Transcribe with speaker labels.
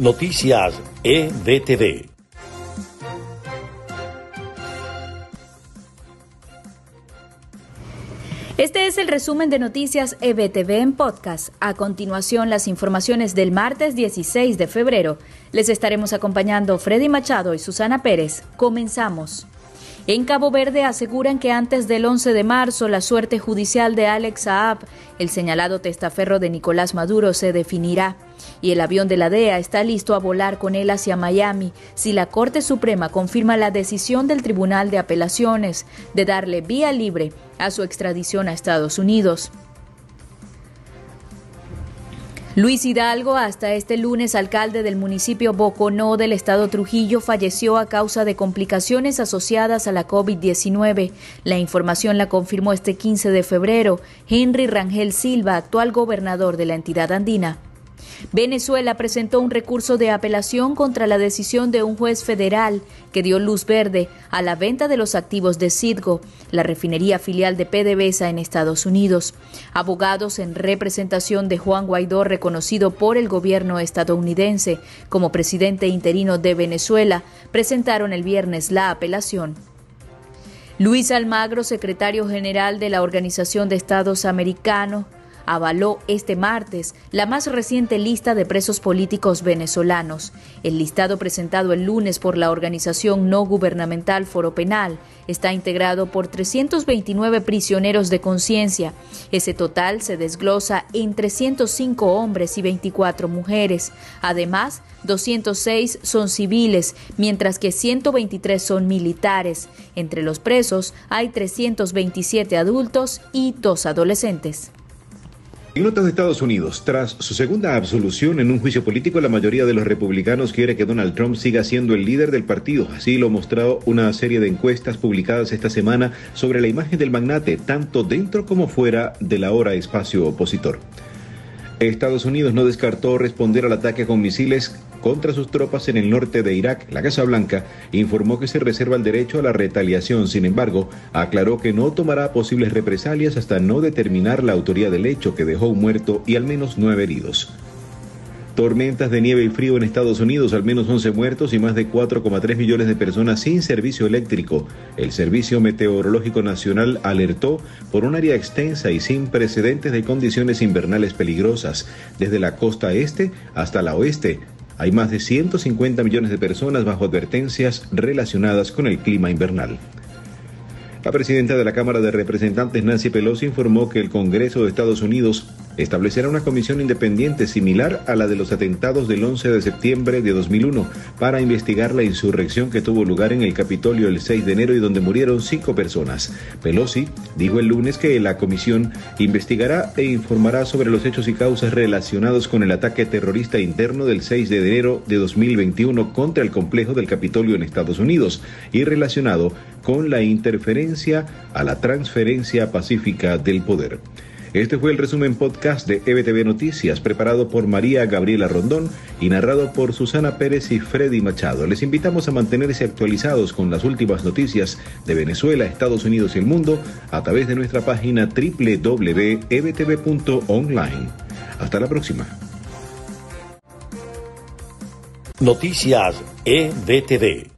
Speaker 1: Noticias EBTV.
Speaker 2: Este es el resumen de Noticias EBTV en podcast. A continuación, las informaciones del martes 16 de febrero. Les estaremos acompañando Freddy Machado y Susana Pérez. Comenzamos. En Cabo Verde aseguran que antes del 11 de marzo la suerte judicial de Alex Saab, el señalado testaferro de Nicolás Maduro, se definirá. Y el avión de la DEA está listo a volar con él hacia Miami si la Corte Suprema confirma la decisión del Tribunal de Apelaciones de darle vía libre a su extradición a Estados Unidos. Luis Hidalgo, hasta este lunes alcalde del municipio Boconó del estado Trujillo, falleció a causa de complicaciones asociadas a la COVID-19. La información la confirmó este 15 de febrero Henry Rangel Silva, actual gobernador de la entidad andina. Venezuela presentó un recurso de apelación contra la decisión de un juez federal que dio luz verde a la venta de los activos de Citgo, la refinería filial de PDVSA en Estados Unidos. Abogados en representación de Juan Guaidó, reconocido por el gobierno estadounidense como presidente interino de Venezuela, presentaron el viernes la apelación. Luis Almagro, secretario general de la Organización de Estados Americanos, avaló este martes la más reciente lista de presos políticos venezolanos. El listado presentado el lunes por la organización no gubernamental Foro Penal está integrado por 329 prisioneros de conciencia. Ese total se desglosa en 305 hombres y 24 mujeres. Además, 206 son civiles, mientras que 123 son militares. Entre los presos hay 327 adultos y dos adolescentes.
Speaker 3: En de Estados Unidos, tras su segunda absolución en un juicio político, la mayoría de los republicanos quiere que Donald Trump siga siendo el líder del partido. Así lo ha mostrado una serie de encuestas publicadas esta semana sobre la imagen del magnate, tanto dentro como fuera del ahora espacio opositor. Estados Unidos no descartó responder al ataque con misiles contra sus tropas en el norte de Irak. La Casa Blanca informó que se reserva el derecho a la retaliación, sin embargo, aclaró que no tomará posibles represalias hasta no determinar la autoría del hecho que dejó un muerto y al menos nueve heridos. Tormentas de nieve y frío en Estados Unidos, al menos 11 muertos y más de 4,3 millones de personas sin servicio eléctrico. El Servicio Meteorológico Nacional alertó por un área extensa y sin precedentes de condiciones invernales peligrosas, desde la costa este hasta la oeste. Hay más de 150 millones de personas bajo advertencias relacionadas con el clima invernal. La presidenta de la Cámara de Representantes, Nancy Pelosi, informó que el Congreso de Estados Unidos establecerá una comisión independiente similar a la de los atentados del 11 de septiembre de 2001 para investigar la insurrección que tuvo lugar en el Capitolio el 6 de enero y donde murieron cinco personas. Pelosi dijo el lunes que la comisión investigará e informará sobre los hechos y causas relacionados con el ataque terrorista interno del 6 de enero de 2021 contra el complejo del Capitolio en Estados Unidos y relacionado con la interferencia a la transferencia pacífica del poder. Este fue el resumen podcast de EBTV Noticias, preparado por María Gabriela Rondón y narrado por Susana Pérez y Freddy Machado. Les invitamos a mantenerse actualizados con las últimas noticias de Venezuela, Estados Unidos y el mundo a través de nuestra página www.ebtv.online. Hasta la próxima.
Speaker 1: Noticias EBTV.